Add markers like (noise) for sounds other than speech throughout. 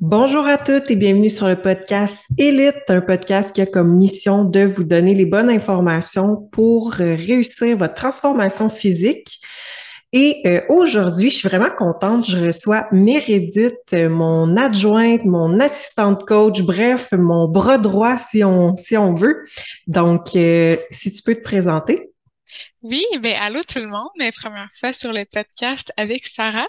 Bonjour à toutes et bienvenue sur le podcast Elite, un podcast qui a comme mission de vous donner les bonnes informations pour euh, réussir votre transformation physique. Et euh, aujourd'hui, je suis vraiment contente. Je reçois Mérédith, euh, mon adjointe, mon assistante coach, bref, mon bras droit si on veut. Donc, si tu peux te présenter. Oui, ben allô tout le monde, première fois sur le podcast avec Sarah.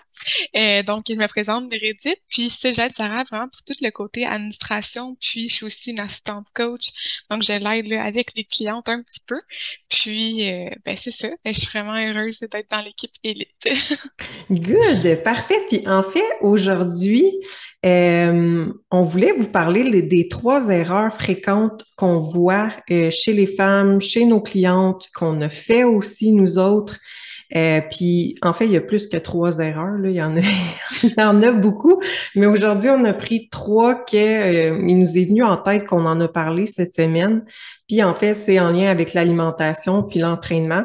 Euh, donc, je me présente Meredith, puis j'aide Sarah vraiment pour tout le côté administration, puis je suis aussi une assistante coach, donc je l'aide avec les clientes un petit peu. Puis, euh, ben c'est ça, ben, je suis vraiment heureuse d'être dans l'équipe élite. (laughs) Good, parfait. Puis en fait, aujourd'hui, euh, on voulait vous parler des trois erreurs fréquentes qu'on voit chez les femmes, chez nos clientes, qu'on a fait aussi nous autres. Euh, puis en fait, il y a plus que trois erreurs. Là. Il, y en a, (laughs) il y en a beaucoup. Mais aujourd'hui, on a pris trois qui il nous est venu en tête qu'on en a parlé cette semaine. Puis en fait, c'est en lien avec l'alimentation puis l'entraînement.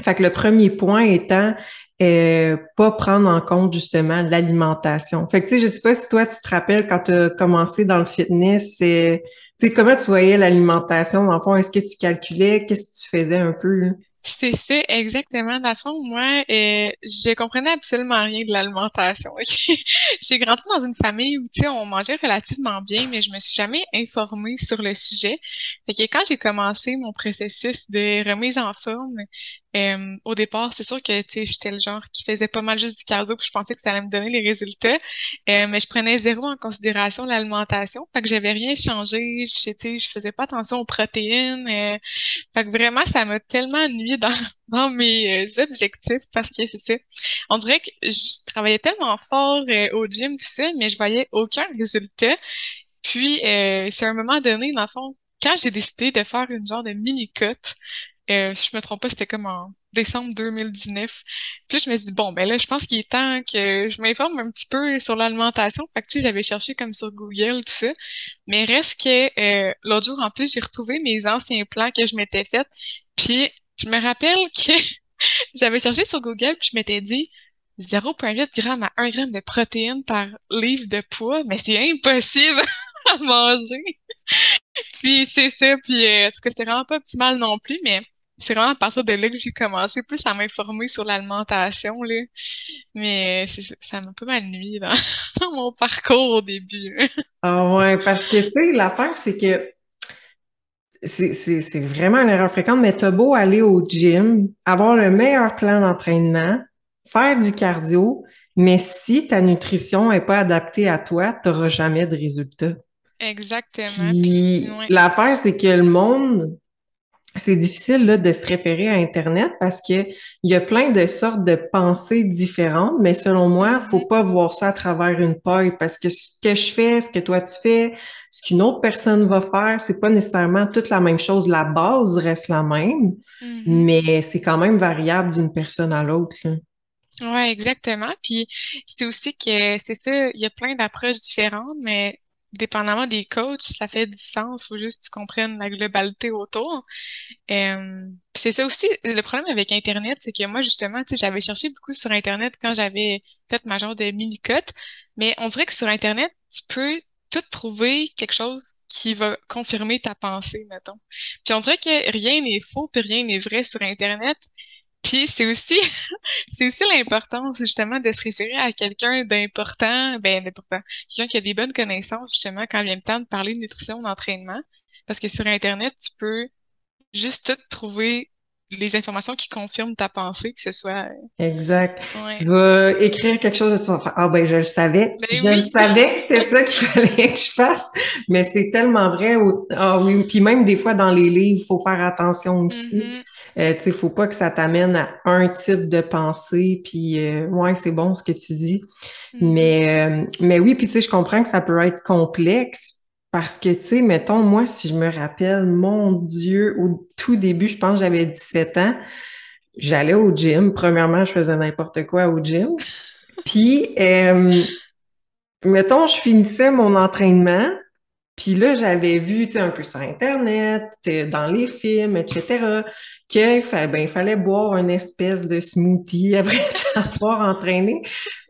Fait que le premier point étant euh, pas prendre en compte justement l'alimentation. Fait que tu sais, je sais pas si toi tu te rappelles quand tu as commencé dans le fitness, tu sais comment tu voyais l'alimentation? Dans le fond, est-ce que tu calculais, qu'est-ce que tu faisais un peu C'est ça, exactement. Dans le fond, moi, euh, je comprenais absolument rien de l'alimentation. (laughs) J'ai grandi dans une famille où, tu sais, on mangeait relativement bien, mais je me suis jamais informée sur le sujet. Fait que quand j'ai commencé mon processus de remise en forme, euh, au départ, c'est sûr que tu j'étais le genre qui faisait pas mal juste du cardio, puis je pensais que ça allait me donner les résultats. Euh, mais je prenais zéro en considération l'alimentation. Fait que j'avais rien changé. Je, je faisais pas attention aux protéines. Euh, fait que vraiment, ça m'a tellement nuit (laughs) dans, mes objectifs parce que c'est ça. On dirait que je travaillais tellement fort au gym, tout ça, mais je voyais aucun résultat. Puis, c'est à un moment donné, dans le fond, quand j'ai décidé de faire une genre de mini-cut, euh, je me trompe pas, c'était comme en décembre 2019. Puis je me suis dit, bon, ben là, je pense qu'il est temps que je m'informe un petit peu sur l'alimentation. Fait que, tu sais, j'avais cherché comme sur Google, tout ça. Mais reste que euh, l'autre jour, en plus, j'ai retrouvé mes anciens plans que je m'étais fait. Puis je me rappelle que (laughs) j'avais cherché sur Google, puis je m'étais dit 0,8 g à 1 g de protéines par livre de poids, mais c'est impossible (laughs) à manger. puis c'est ça, puis euh, en tout cas, c'était vraiment pas optimal non plus, mais c'est vraiment à partir de là que j'ai commencé plus à m'informer sur l'alimentation, là. Mais ça m'a pas mal nuit dans, (laughs) mon parcours au début. ah ouais, parce que, tu sais, l'affaire, c'est que c'est vraiment une erreur fréquente, mais t'as beau aller au gym, avoir le meilleur plan d'entraînement, faire du cardio, mais si ta nutrition est pas adaptée à toi, t'auras jamais de résultats. Exactement. l'affaire, c'est que le monde c'est difficile là, de se référer à Internet parce que il y a plein de sortes de pensées différentes, mais selon moi, il faut mm-hmm. pas voir ça à travers une paille parce que ce que je fais, ce que toi tu fais, ce qu'une autre personne va faire, c'est pas nécessairement toute la même chose. La base reste la même, mm-hmm. mais c'est quand même variable d'une personne à l'autre. Ouais, exactement. Puis c'est aussi que c'est ça, il y a plein d'approches différentes, mais dépendamment des coachs, ça fait du sens. Faut juste que tu comprennes la globalité autour. Euh, c'est ça aussi, le problème avec Internet, c'est que moi, justement, j'avais cherché beaucoup sur Internet quand j'avais fait ma genre de mini-cote, mais on dirait que sur Internet, tu peux tout trouver quelque chose qui va confirmer ta pensée, mettons. Puis on dirait que rien n'est faux, puis rien n'est vrai sur Internet. Puis c'est aussi (laughs) c'est aussi l'importance justement de se référer à quelqu'un d'important, ben d'important, quelqu'un qui a des bonnes connaissances justement quand vient le temps de parler de nutrition, d'entraînement, parce que sur internet tu peux juste tout trouver les informations qui confirment ta pensée, que ce soit. Euh, exact. Tu vas écrire quelque chose de faire Ah ben je le savais. Ben je le savais que c'était ça qu'il (laughs) fallait que je fasse. Mais c'est tellement vrai. Ah oui. Puis même des fois dans les livres, il faut faire attention aussi. Mm-hmm. Euh, tu sais, faut pas que ça t'amène à un type de pensée. Puis euh, ouais, c'est bon ce que tu dis. Mm-hmm. Mais euh, mais oui, puis tu sais, je comprends que ça peut être complexe parce que, tu sais, mettons, moi, si je me rappelle, mon Dieu, au tout début, je pense que j'avais 17 ans, j'allais au gym. Premièrement, je faisais n'importe quoi au gym. (laughs) Puis, mettons, je finissais mon entraînement, Puis là, j'avais vu, tu sais, un peu sur Internet, dans les films, etc., qu'il ben, fallait boire une espèce de smoothie (laughs) après s'avoir entraîné.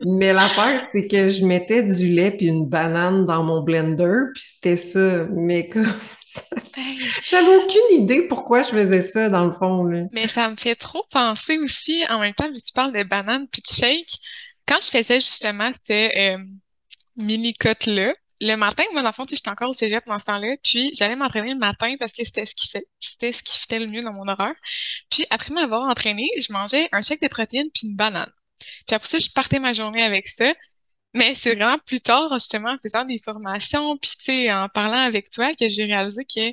Mais l'affaire, c'est que je mettais du lait puis une banane dans mon blender, puis c'était ça. Mais comme (laughs) j'avais aucune idée pourquoi je faisais ça, dans le fond. Là. Mais ça me fait trop penser aussi, en même temps, que tu parles de banane puis de shake, quand je faisais justement cette euh, mini-cote-là, le matin, moi, dans le fond, j'étais encore au cégep dans ce temps-là, puis j'allais m'entraîner le matin parce que c'était ce qui fait, c'était ce qui le mieux dans mon horaire. Puis après m'avoir entraîné, je mangeais un shake de protéines puis une banane. Puis après ça, je partais ma journée avec ça. Mais c'est vraiment plus tard, justement, en faisant des formations, puis tu sais, en parlant avec toi, que j'ai réalisé que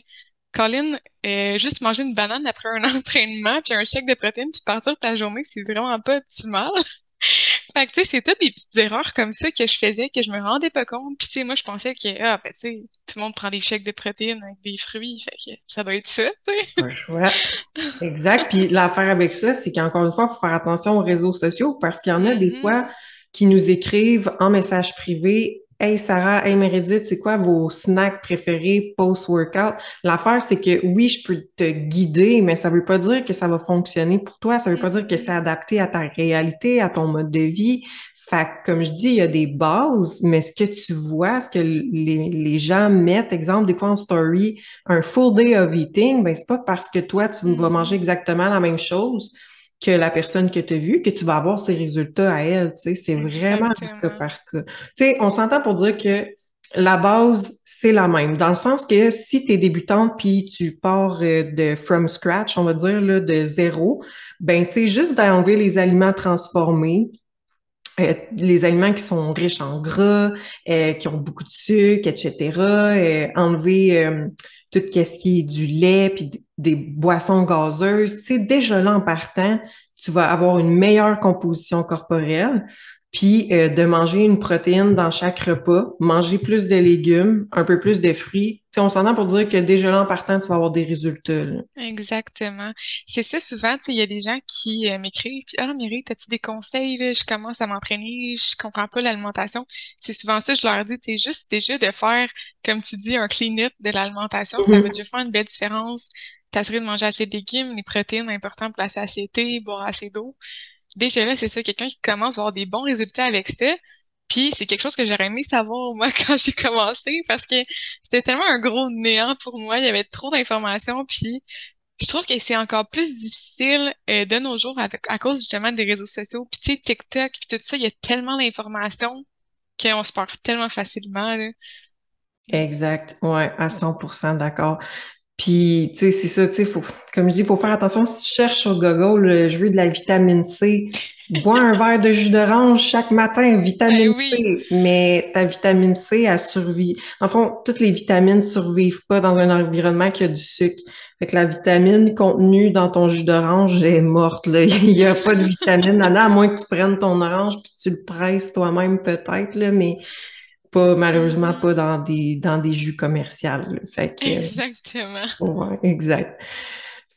Colin, euh, juste manger une banane après un (laughs) entraînement, puis un chèque de protéines, puis partir de ta journée, c'est vraiment pas optimal. Fait que, tu sais, c'est toutes des petites erreurs comme ça que je faisais, que je me rendais pas compte. Puis, tu sais, moi, je pensais que, ah, ben, tu sais, tout le monde prend des chèques de protéines avec des fruits, fait que ça doit être ça, tu sais. Ouais, exact. Puis, l'affaire avec ça, c'est qu'encore une fois, il faut faire attention aux réseaux sociaux parce qu'il y en a des mm-hmm. fois qui nous écrivent en message privé Hey Sarah, hey Meredith, c'est quoi vos snacks préférés post-workout? L'affaire, c'est que oui, je peux te guider, mais ça veut pas dire que ça va fonctionner pour toi. Ça veut pas dire que c'est adapté à ta réalité, à ton mode de vie. Fait comme je dis, il y a des bases, mais ce que tu vois, ce que les, les gens mettent, exemple, des fois en story, un full day of eating, ben c'est pas parce que toi, tu vas manger exactement la même chose que la personne que tu as vue, que tu vas avoir ses résultats à elle. Tu sais, c'est vraiment du cas par cas. Tu sais, on s'entend pour dire que la base, c'est la même. Dans le sens que si tu es débutante puis tu pars euh, de from scratch, on va dire, là, de zéro, ben, tu sais, juste d'enlever les aliments transformés, euh, les aliments qui sont riches en gras, euh, qui ont beaucoup de sucre, etc., enlever tout ce qui est du lait, puis des boissons gazeuses, tu sais, déjà là en partant, tu vas avoir une meilleure composition corporelle, puis euh, de manger une protéine dans chaque repas, manger plus de légumes, un peu plus de fruits. Tu sais, on s'entend pour dire que déjà là en partant, tu vas avoir des résultats. Exactement. C'est ça souvent, tu sais, il y a des gens qui euh, m'écrivent, puis ah Mireille, as-tu des conseils là? Je commence à m'entraîner, je comprends pas l'alimentation. C'est souvent ça, je leur dis, c'est juste déjà de faire, comme tu dis, un clean-up de l'alimentation, ça va déjà faire une belle différence t'assurer de manger assez de légumes, les protéines importantes pour la satiété, boire assez d'eau. Déjà là, c'est ça, quelqu'un qui commence à avoir des bons résultats avec ça. Puis c'est quelque chose que j'aurais aimé savoir moi (laughs) quand j'ai commencé parce que c'était tellement un gros néant pour moi, il y avait trop d'informations puis je trouve que c'est encore plus difficile euh, de nos jours à cause justement des réseaux sociaux. Puis tu sais, TikTok, puis tout ça, il y a tellement d'informations qu'on se perd tellement facilement. Exact, ouais, à 100% d'accord. Puis, tu sais, c'est ça, tu sais, faut, comme je dis, il faut faire attention. Si tu cherches sur Google, je veux de la vitamine C, (laughs) bois un verre de jus d'orange chaque matin, vitamine eh C. Mais ta vitamine C, elle survit. En fond, toutes les vitamines survivent pas dans un environnement qui a du sucre. Fait que la vitamine contenue dans ton jus d'orange est morte, là. (laughs) Il y a pas de vitamine là-dedans, à moins que tu prennes ton orange puis tu le presses toi-même peut-être, là, mais pas malheureusement pas dans des dans des jus commerciaux. Fait que, Exactement. (laughs) Ouais, exact.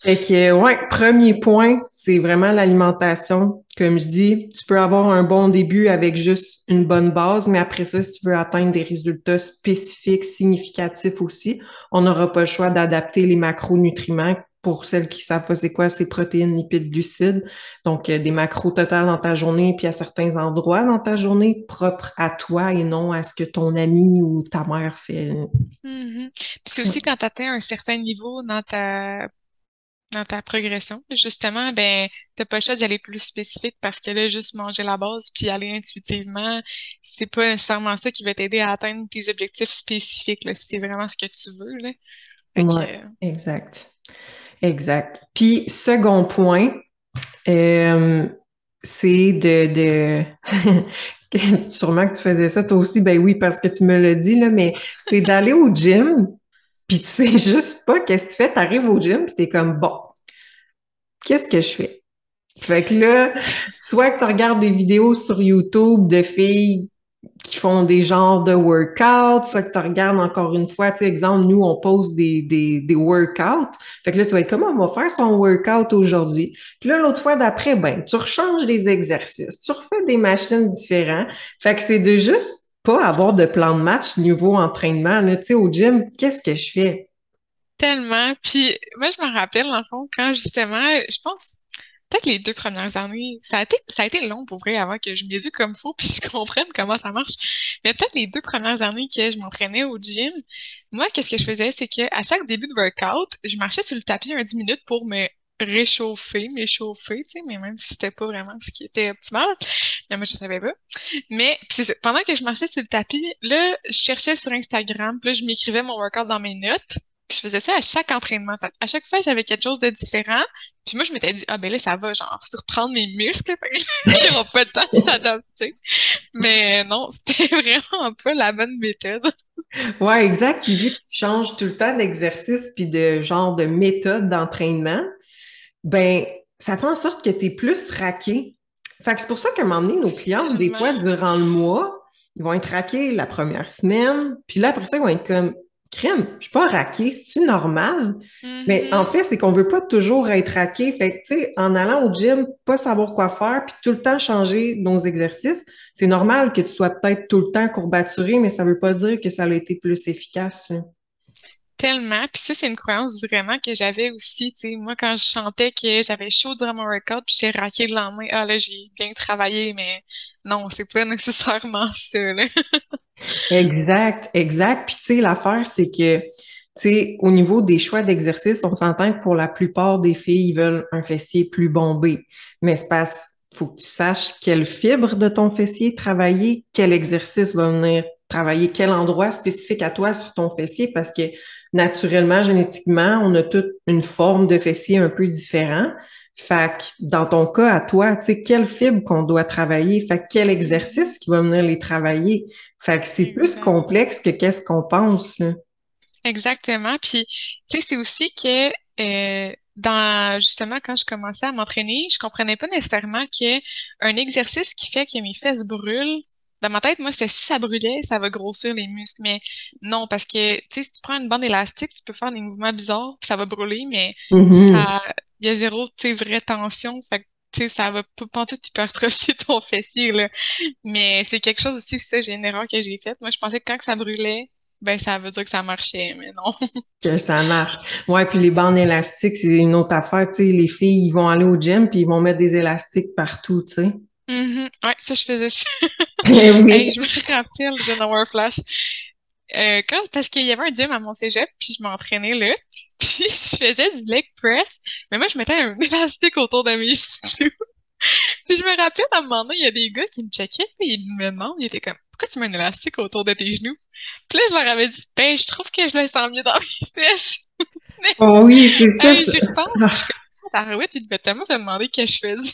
Fait que ouais, premier point, c'est vraiment l'alimentation. Comme je dis, tu peux avoir un bon début avec juste une bonne base, mais après ça, si tu veux atteindre des résultats spécifiques, significatifs aussi, on n'aura pas le choix d'adapter les macronutriments pour celles qui savent pas c'est quoi, c'est protéines, lipides, glucides. Donc, des macros totales dans ta journée, puis à certains endroits dans ta journée, propres à toi et non à ce que ton ami ou ta mère fait. Mm-hmm. Puis c'est aussi quand tu atteins un certain niveau dans ta dans ta progression, justement, ben, t'as pas le choix d'y aller plus spécifique parce que là, juste manger la base puis aller intuitivement, c'est pas nécessairement ça qui va t'aider à atteindre tes objectifs spécifiques, là, si c'est vraiment ce que tu veux, là. Ouais, exact. Exact. Puis, second point, euh, c'est de, de... (laughs) sûrement que tu faisais ça toi aussi, ben oui, parce que tu me l'as dit, là, mais c'est d'aller au gym, puis tu sais (laughs) juste pas qu'est-ce que tu fais, t'arrives au gym, puis t'es comme, bon, qu'est-ce que je fais? Fait que là, soit que tu regardes des vidéos sur YouTube de filles qui font des genres de workouts, soit que tu regardes encore une fois, tu sais, exemple, nous, on pose des, des, des workouts. Fait que là, tu vas être comment on va faire son workout aujourd'hui? Puis là, l'autre fois d'après, ben, tu rechanges les exercices, tu refais des machines différentes. Fait que c'est de juste pas avoir de plan de match niveau entraînement. Tu sais, au gym, qu'est-ce que je fais? Tellement. Puis moi, je me rappelle, en fond, quand justement, je pense, peut-être les deux premières années, ça a été, ça a été long pour vrai avant que je m'éduque comme faut (laughs) puis je comprenne comment ça marche. Mais peut-être les deux premières années que je m'entraînais au gym, moi, qu'est-ce que je faisais, c'est que à chaque début de workout, je marchais sur le tapis un 10 minutes pour me réchauffer, m'échauffer, tu sais, mais même si c'était pas vraiment ce qui était optimal, mais moi je savais pas. Mais pendant que je marchais sur le tapis, là, je cherchais sur Instagram, puis là je m'écrivais mon workout dans mes notes, puis je faisais ça à chaque entraînement. Fait, à chaque fois, j'avais quelque chose de différent. Puis moi, je m'étais dit, ah ben là, ça va, genre, surprendre mes muscles. (laughs) Que aura pas le temps de s'adapter. Mais non, (laughs) c'était vraiment pas la bonne méthode. Ouais, exact. Puis vu que tu changes tout le temps d'exercice puis de genre de méthode d'entraînement, ben ça fait en sorte que tu es plus raqué. Fait que c'est pour ça qu'à un moment donné, nos clients, des fois, durant le mois, ils vont être raqués la première semaine, puis là, après ça, ils vont être comme crime, je suis pas raqué, c'est-tu normal? Mais en mm-hmm. fait, c'est qu'on veut pas toujours être raqué. Fait que, tu sais, en allant au gym, pas savoir quoi faire, puis tout le temps changer nos exercices, c'est normal que tu sois peut-être tout le temps courbaturé, mais ça veut pas dire que ça a été plus efficace. Tellement. Puis ça, c'est une croyance vraiment que j'avais aussi. Moi, quand je chantais que j'avais chaud durant mon workout, puis j'ai raqué le lendemain, ah là, j'ai bien travaillé, mais non, c'est pas (laughs) nécessairement ça, exact, exact. Puis tu sais, l'affaire, c'est que, tu sais, au niveau des choix d'exercice, on s'entend que pour la plupart des filles, ils veulent un fessier plus bombé. Mais c'est parce faut que tu saches quelle fibre de ton fessier travailler, quel exercice va venir travailler, quel endroit spécifique à toi sur ton fessier, parce que naturellement, génétiquement, on a toute une forme de fessier un peu différent. Fait que dans ton cas, à toi, tu sais, quelle fibre qu'on doit travailler, fait quel exercice qui va venir les travailler? Fait que c'est plus complexe que qu'est-ce qu'on pense. Là. Exactement. Puis, tu sais, c'est aussi que euh, dans justement quand je commençais à m'entraîner, je comprenais pas nécessairement que un exercice qui fait que mes fesses brûlent. Dans ma tête, moi, c'était si ça brûlait, ça va grossir les muscles. Mais non, parce que tu sais, si tu prends une bande élastique, tu peux faire des mouvements bizarres, puis ça va brûler, mais mm-hmm. ça il y a zéro vraie tension. Fait que tu sais, ça va pas tout hypertrophier (laughs) ton fessier, là. Mais c'est quelque chose aussi, ça, j'ai une erreur que j'ai faite. Moi, je pensais que quand ça brûlait, ben ça veut dire que ça marchait, mais non. (laughs) que ça marche. Ouais, puis les bandes élastiques, c'est une autre affaire. Tu sais, les filles, ils vont aller au gym puis ils vont mettre des élastiques partout, tu sais. Mm Ouais, ça, je faisais ça. (laughs) Ben oui. je me rappelle, j'ai un flash. Euh, quand, parce qu'il y avait un gym à mon cégep, puis je m'entraînais là, (laughs) puis je faisais du leg press, mais moi, je mettais un élastique autour de mes (laughs) genoux. puis je me rappelle, à un moment donné, il y a des gars qui me checkaient, puis ils me demandent, ils étaient comme, pourquoi tu mets un élastique autour de tes genoux? Puis là, je leur avais dit, ben, je trouve que je le sens mieux dans mes fesses. oh oui, c'est ça. J'y repense, je suis comme, ah, ouais, tu devais tellement se demander ce que je faisais.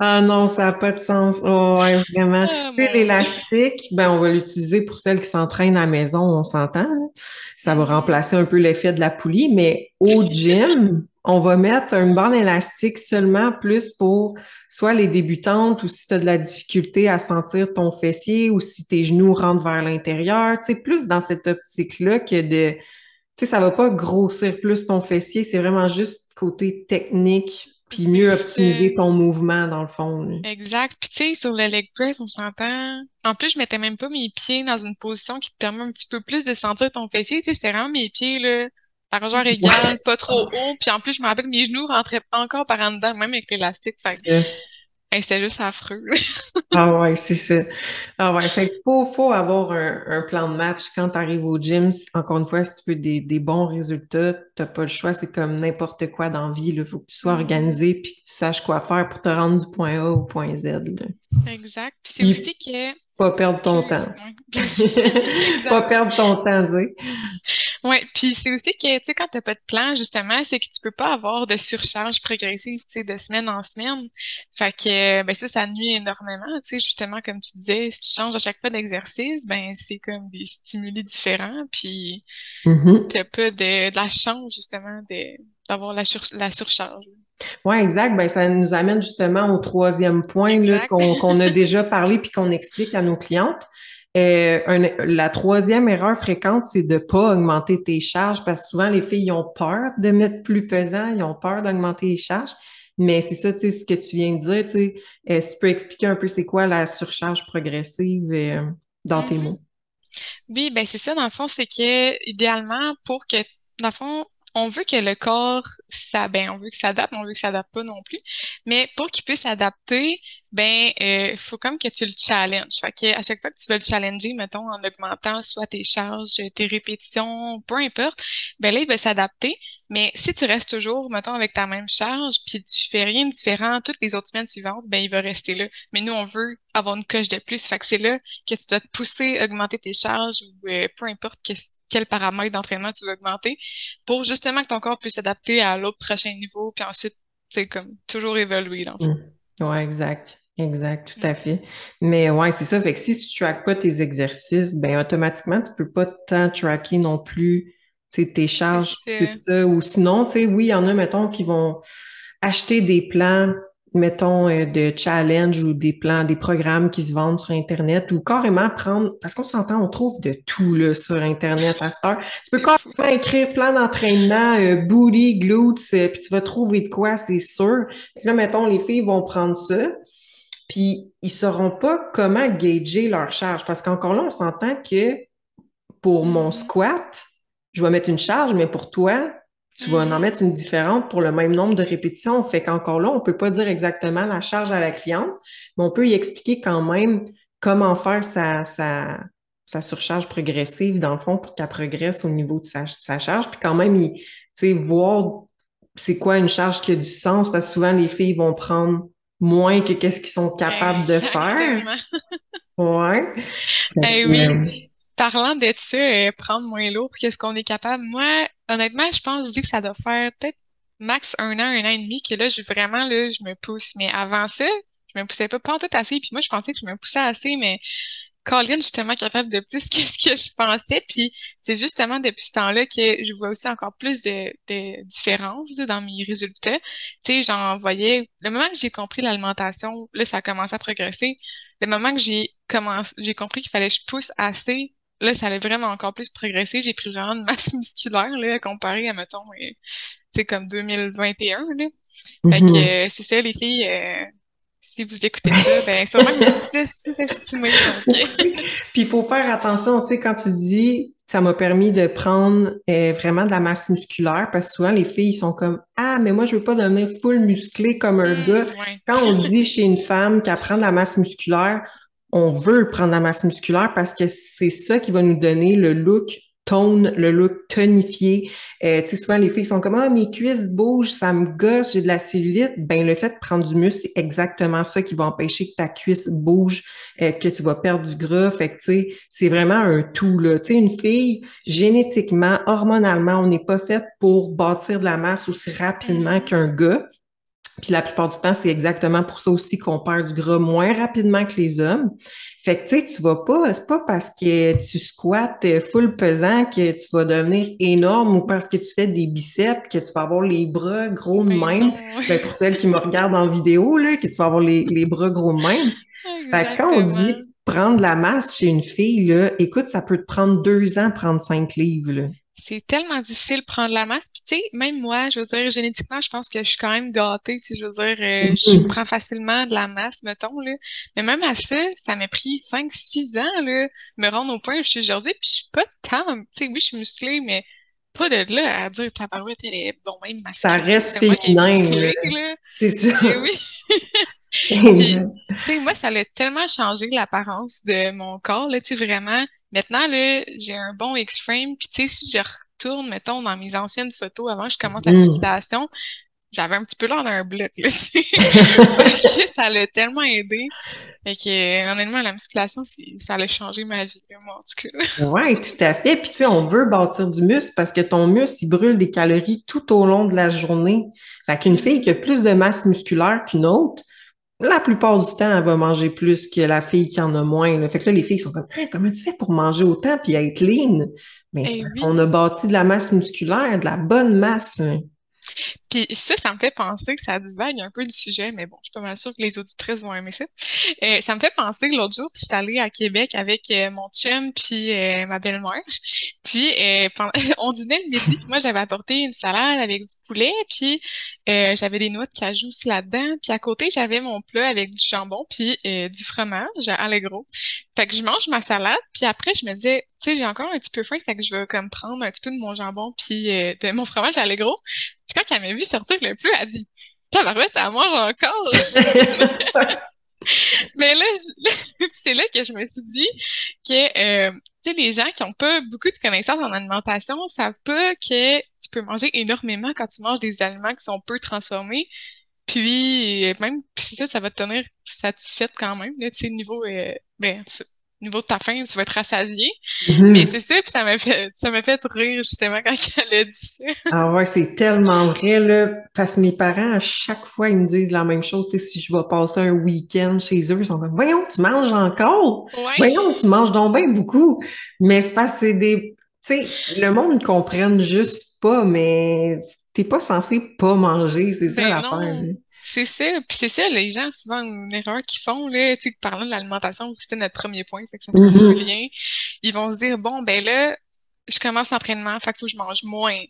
Ah non, ça n'a pas de sens. Oh, ouais, vraiment. Ah, l'élastique, ben, on va l'utiliser pour celles qui s'entraînent à la maison, on s'entend. Hein. Ça va mm-hmm. remplacer un peu l'effet de la poulie, mais au gym, on va mettre une bande élastique seulement plus pour soit les débutantes ou si tu as de la difficulté à sentir ton fessier ou si tes genoux rentrent vers l'intérieur, tu sais, plus dans cette optique-là que de, tu sais, ça va pas grossir plus ton fessier, c'est vraiment juste côté technique puis mieux optimiser ton mouvement dans le fond. Exact. Puis tu sais, sur le leg press, on s'entend. En plus, je mettais même pas mes pieds dans une position qui te permet un petit peu plus de sentir ton fessier. Tu sais, c'était vraiment mes pieds là largeur égale, pas trop haut. Puis en plus, je me rappelle, mes genoux rentraient encore par en dedans, même avec l'élastique. Fait c'était juste affreux. (laughs) ah ouais, c'est ça. Ah ouais, fait faut, faut avoir un, plan de match quand tu arrives au gym. Encore une fois, si tu veux des, des bons résultats, t'as pas le choix. C'est comme n'importe quoi dans la vie. Il faut que tu sois mm-hmm. organisé puis que tu saches quoi faire pour te rendre du point A au point Z. Exact. Puis c'est aussi que pas perdre ton temps. (laughs) pas perdre ton temps, Zé. Oui, puis c'est aussi que, tu sais, quand t'as pas de plan, justement, c'est que tu peux pas avoir de surcharge progressive, tu sais, de semaine en semaine. Fait que, ben ça, ça nuit énormément, tu sais, justement, comme tu disais, si tu changes à chaque fois d'exercice, ben c'est comme des stimuli différents, puis mm-hmm. t'as pas de, la chance, justement, d'avoir la, la surcharge. Oui, exact. Ben, ça nous amène justement au troisième point qu'on a (laughs) déjà parlé puis qu'on explique à nos clientes. Euh, la troisième erreur fréquente, c'est de pas augmenter tes charges parce que souvent les filles ont peur de mettre plus pesant, ils ont peur d'augmenter les charges. Mais c'est ça, tu sais, ce que tu viens de dire, tu sais, est-ce que tu peux expliquer un peu c'est quoi la surcharge progressive euh, dans tes mm-hmm. mots? Oui, ben c'est ça, dans le fond, c'est que idéalement, pour que, dans le fond, on veut que le corps, ça, ben, on veut que ça adapte, mais on veut que ça adapte pas non plus. Mais pour qu'il puisse s'adapter, ben, il euh, faut comme que tu le challenges. Fait que à chaque fois que tu veux le challenger, mettons, en augmentant soit tes charges, tes répétitions, peu importe, ben là, il va s'adapter. Mais si tu restes toujours, mettons, avec ta même charge, puis tu fais rien de différent toutes les autres semaines suivantes, ben, il va rester là. Mais nous, on veut avoir une coche de plus. Fait que c'est là que tu dois te pousser, augmenter tes charges, ou euh, peu importe quel paramètre d'entraînement tu veux augmenter, pour justement que ton corps puisse s'adapter à l'autre prochain niveau, puis ensuite, c'est comme toujours évoluer, dans le fond. Mmh. Ouais, exact. Exact, tout à fait. Mais ouais, c'est ça. Fait que si tu traques pas tes exercices, ben automatiquement, tu peux pas tant tracker non plus tes charges, tout ça. Ou sinon, tu sais, oui, il y en a, mettons, qui vont acheter des plans, mettons, euh, de challenge ou des plans, des programmes qui se vendent sur Internet ou carrément prendre, parce qu'on s'entend, on trouve de tout là, sur Internet à cette heure. Tu peux carrément écrire plan d'entraînement, euh, booty, glutes, euh, puis tu vas trouver de quoi, c'est sûr. là, mettons, les filles vont prendre ça puis ils sauront pas comment gager leur charge. Parce qu'encore là, on s'entend que pour mon squat, je vais mettre une charge, mais pour toi, tu vas en mm-hmm. mettre une différente pour le même nombre de répétitions. Fait qu'encore là, on peut pas dire exactement la charge à la cliente, mais on peut y expliquer quand même comment faire sa, sa, sa surcharge progressive, dans le fond, pour qu'elle progresse au niveau de sa, sa charge. Puis quand même, tu sais, voir c'est quoi une charge qui a du sens, parce que souvent, les filles vont prendre moins que qu'est-ce qu'ils sont capables de faire. ouais. (laughs) Eh oui. Euh, Parlant de ça, euh, prendre moins lourd que ce qu'on est capable, moi, honnêtement, je pense, je dis que ça doit faire peut-être max un an, un an et demi que là, j'ai vraiment, là, je me pousse. Mais avant ça, je me poussais pas, pas en tout assez. Puis moi, je pensais que je me poussais assez, mais Colin, justement capable de plus (laughs) que ce que je pensais. Puis c'est justement depuis ce temps-là que je vois aussi encore plus de, de différences dans mes résultats. Tu sais, j'en voyais. Le moment que j'ai compris l'alimentation, là, ça a commencé à progresser. Le moment que j'ai commencé, j'ai compris qu'il fallait que je pousse assez, là, ça allait vraiment encore plus progresser. J'ai pris vraiment de masse (laughs) musculaire, là, comparé à, mettons, euh, tu sais, comme 2021, là. Fait que, mm-hmm. euh, c'est ça, les filles, euh, si vous écoutez ça, ben sûrement que vous sous-estimez. (laughs) Puis il faut faire attention, tu sais, quand tu dis ça m'a permis de prendre euh, vraiment de la masse musculaire parce que souvent les filles sont comme ah mais moi je veux pas devenir full musclé comme un mmh, gars. Quand on dit chez une femme qu'elle prend de la masse musculaire, on veut prendre la masse musculaire parce que c'est ça qui va nous donner le look tone, le look tonifié. Euh, tu sais, souvent, les filles sont comme, ah, mes cuisses bougent, ça me gosse, j'ai de la cellulite. Ben, le fait de prendre du muscle, c'est exactement ça qui va empêcher que ta cuisse bouge, euh, que tu vas perdre du gras. Fait que, tu sais, c'est vraiment un tout, là. Tu sais, une fille, génétiquement, hormonalement, on n'est pas faite pour bâtir de la masse aussi rapidement mm-hmm. qu'un gars. Puis la plupart du temps, c'est exactement pour ça aussi qu'on perd du gras moins rapidement que les hommes. Fait que tu sais, tu vas pas, c'est pas parce que tu squattes full pesant que tu vas devenir énorme ou parce que tu fais des biceps que tu vas avoir les bras gros de même. Ben, pour celles qui me regardent en vidéo, là, que tu vas avoir les, les bras gros de même. Fait que quand on dit prendre la masse chez une fille, là, écoute, ça peut te prendre deux ans prendre cinq livres. Là c'est tellement difficile de prendre la masse. Puis tu sais, même moi, je veux dire, génétiquement, je pense que je suis quand même gâtée. Tu sais, je veux dire, euh, je mm-hmm. prends facilement de la masse, mettons, là. Mais même à ça, ça m'a pris 5-6 ans, là, me rendre au point où je suis aujourd'hui. Puis je suis pas tant, tu sais, oui, je suis musclée, mais pas de là à dire ta parole elle est bon même Ça reste féminin, C'est ça. Et oui. (laughs) Puis, moi, ça a tellement changé l'apparence de mon corps, là, tu sais, vraiment Maintenant, là, j'ai un bon X-frame, puis tu sais, si je retourne, mettons, dans mes anciennes photos avant que je commence la mm. musculation, j'avais un petit peu l'air d'un bloc, là, (laughs) ça l'a tellement aidé. Fait que, honnêtement, la musculation, ça a changé ma vie, moi, en tout cas. ouais, tout à fait. Puis, tu sais, on veut bâtir du muscle parce que ton muscle, il brûle des calories tout au long de la journée. Fait qu'une fille qui a plus de masse musculaire qu'une autre, la plupart du temps, elle va manger plus que la fille qui en a moins. Là. Fait que là, les filles sont comme comment tu fais pour manger autant puis être lean? Mais eh on a bâti de la masse musculaire, de la bonne masse. Puis ça, ça me fait penser que ça divague un peu du sujet, mais bon, je suis pas mal sûre que les auditrices vont aimer ça. Euh, ça me fait penser que l'autre jour, je suis allée à Québec avec euh, mon chum puis euh, ma belle-mère. Puis (laughs) on dînait le midi, moi j'avais apporté une salade avec du poulet, puis j'avais des noix de cajou là-dedans. Puis à côté, j'avais mon plat avec du jambon puis du fromage allegro. Fait que je mange ma salade, puis après je me disais, tu sais, j'ai encore un petit peu faim, fait que je vais comme prendre un petit peu de mon jambon puis de mon fromage allegro. Puis quand elle vu sortir le plat, elle a dit, tabarouette, elle mange encore. (laughs) Mais là, (laughs) c'est là que je me suis dit que, euh, tu sais, les gens qui ont pas beaucoup de connaissances en alimentation savent pas que tu peux manger énormément quand tu manges des aliments qui sont peu transformés. Puis, même, si ça, ça va te tenir satisfaite quand même, là, tu sais, niveau, euh, ben, niveau de ta faim, tu vas être rassasié. Mhm. Mais c'est ça, puis ça m'a fait, ça m'a fait rire justement quand (laughs) elle a dit ça. ah ouais, c'est tellement vrai, là, parce que mes parents, à chaque fois, ils me disent la même chose. Tu sais, si je vais passer un week-end chez eux, ils sont comme, voyons, tu manges encore? Voyons, tu manges donc bien beaucoup. Mais c'est parce que c'est des, tu sais, le monde ne comprenne juste pas, mais t'es pas censé pas manger, c'est ça ben l'affaire. C'est ça. Puis c'est ça, les gens, souvent, une erreur qu'ils font, là, tu sais, parlant de l'alimentation, c'était notre premier point, c'est que ça peu mm-hmm. lien. Ils vont se dire, bon, ben là, je commence l'entraînement, fait que faut que je mange moins.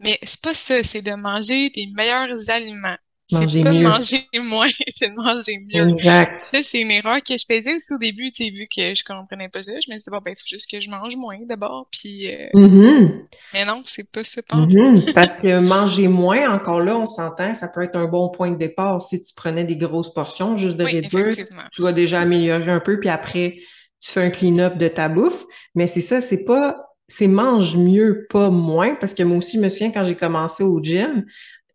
Mais c'est pas ça, c'est de manger des meilleurs aliments. C'est pas de manger moins, (laughs) c'est de manger mieux. Exact. Ça, c'est une erreur que je faisais aussi au début, tu sais, vu que je comprenais pas ça. Je me disais, bon, ben, il faut juste que je mange moins d'abord, puis... Euh, mm-hmm. Mais non, c'est pas ça, mm-hmm. Parce que manger moins, encore là, on s'entend, ça peut être un bon point de départ. Si tu prenais des grosses portions, juste de réduire, tu vas déjà améliorer un peu, puis après, tu fais un clean-up de ta bouffe. Mais c'est ça, c'est pas... C'est mange mieux, pas moins, parce que moi aussi, je me souviens quand j'ai commencé au gym,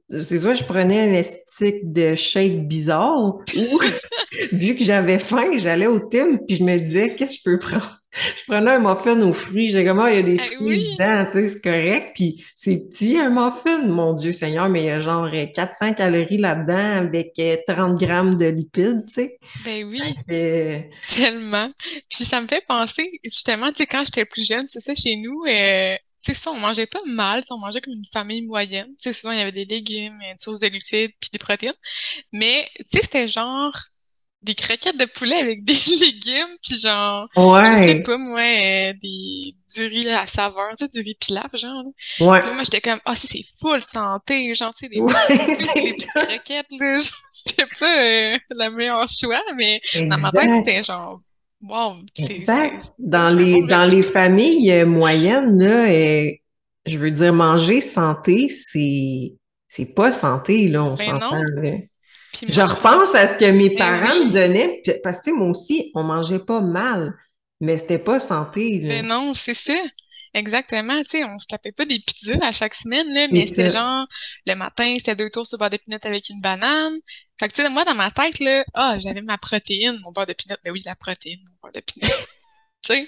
c'est ça, je prenais un estique de shake bizarre ou (laughs) vu que j'avais faim, j'allais au Tim puis je me disais qu'est-ce que je peux prendre? (laughs) Je prenais un muffin aux fruits, j'ai comme ah, il y a des eh fruits dedans, tu sais, c'est correct. Puis c'est petit un muffin, mon Dieu Seigneur, mais il y a genre 400 calories là-dedans avec 30 grammes de lipides, tu sais. Ben oui. Tellement. Puis ça me fait penser, justement, tu sais, quand j'étais plus jeune, c'est ça chez nous, euh, tu sais, ça, on mangeait pas mal, on mangeait comme une famille moyenne. Tu sais, souvent, il y avait des légumes, une source de glucides, puis des protéines. Mais, tu sais, c'était genre des croquettes de poulet avec (laughs) des légumes, puis genre, ouais. je sais pas, moi, euh, des, du riz à saveur, tu sais, du riz pilaf, genre. Ouais. Puis moi, j'étais comme, ah, oh, c'est full santé, genre, tu sais, des, ouais, des, petites (laughs) croquettes, là, (laughs) c'était pas euh, le meilleur choix, mais dans ma tête, c'était genre Wow, exact. Dans les, dans les familles euh, moyennes, là, euh, je veux dire, manger santé, c'est, c'est pas santé, là, on ben s'entend. Je repense à ce que mes ben parents me donnaient, parce que moi aussi, on mangeait pas mal, mais c'était pas santé. Là. Ben non, c'est ça. Exactement, tu sais, on se tapait pas des pizzas à chaque semaine, là, mais c'était genre, le matin, c'était deux tours sur beurre de avec une banane. Fait que, tu sais, moi, dans ma tête, là, ah, j'avais ma protéine, mon beurre de pinot. Ben oui, la protéine, mon beurre de pinot. (laughs) tu sais?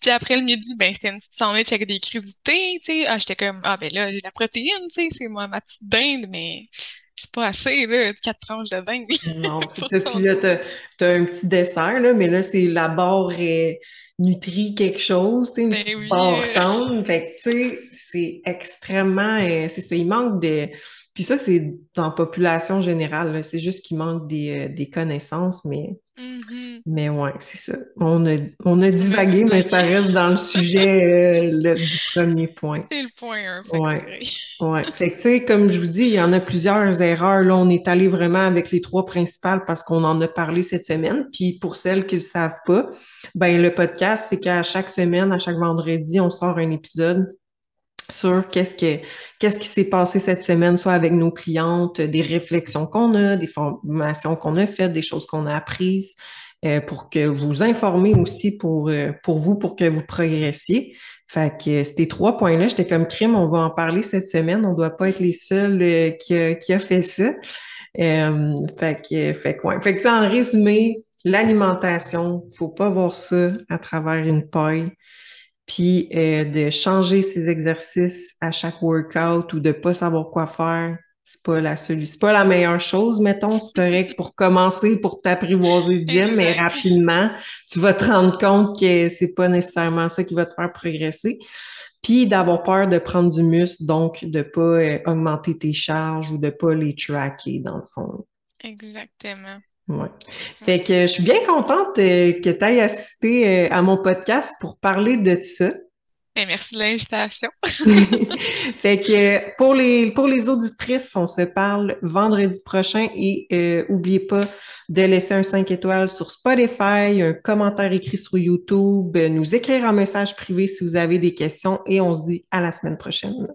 Puis après le midi, ben, c'était une petite sandwich avec des crudités, tu sais. Ah, j'étais comme, ah, ben là, la protéine, tu sais, c'est moi, ma petite dinde, mais c'est pas assez, là, quatre tranches de dinde. non, (laughs) c'est ça. Puis là, t'as, t'as un petit dessert, là, mais là, c'est la barre est nutri quelque chose, tu sais, une ben petite oui. Fait que, tu sais, c'est extrêmement... Euh, c'est ça, il manque de... Puis ça, c'est dans la population générale, c'est juste qu'il manque des, euh, des connaissances, mais... Mm-hmm. Mais ouais, c'est ça. On a, on a divagué, mais ça reste dans le sujet euh, du premier point. C'est le point 1. Ouais. (laughs) ouais. Fait que, tu sais, comme je vous dis, il y en a plusieurs erreurs. Là, on est allé vraiment avec les trois principales parce qu'on en a parlé cette semaine. Puis pour celles qui ne savent pas, ben le podcast, c'est qu'à chaque semaine, à chaque vendredi, on sort un épisode sur qu'est-ce que qu'est-ce qui s'est passé cette semaine, soit avec nos clientes, des réflexions qu'on a, des formations qu'on a faites, des choses qu'on a apprises, euh, pour que vous informez aussi pour, euh, pour vous, pour que vous progressiez. Fait que ces trois points-là, j'étais comme crime, on va en parler cette semaine. On doit pas être les seuls euh, qui, a, qui a fait ça. fait que, fait quoi. Fait que, en résumé, l'alimentation, faut pas voir ça à travers une paille puis euh, de changer ses exercices à chaque workout ou de pas savoir quoi faire, c'est pas la solution, c'est pas la meilleure chose, mettons, c'est correct pour commencer, pour t'apprivoiser le gym, mais rapidement, tu vas te rendre compte que c'est pas nécessairement ça qui va te faire progresser. puis d'avoir peur de prendre du muscle, donc de pas euh, augmenter tes charges ou de pas les tracker dans le fond. Exactement. Ouais. Fait que je suis bien contente euh, que tu aies assisté euh, à mon podcast pour parler de ça. Et merci de l'invitation. (laughs) (laughs) fait que pour les pour les auditrices, on se parle vendredi prochain et euh, oubliez pas de laisser un 5 étoiles sur Spotify, un commentaire écrit sur YouTube, nous écrire un message privé si vous avez des questions et on se dit à la semaine prochaine.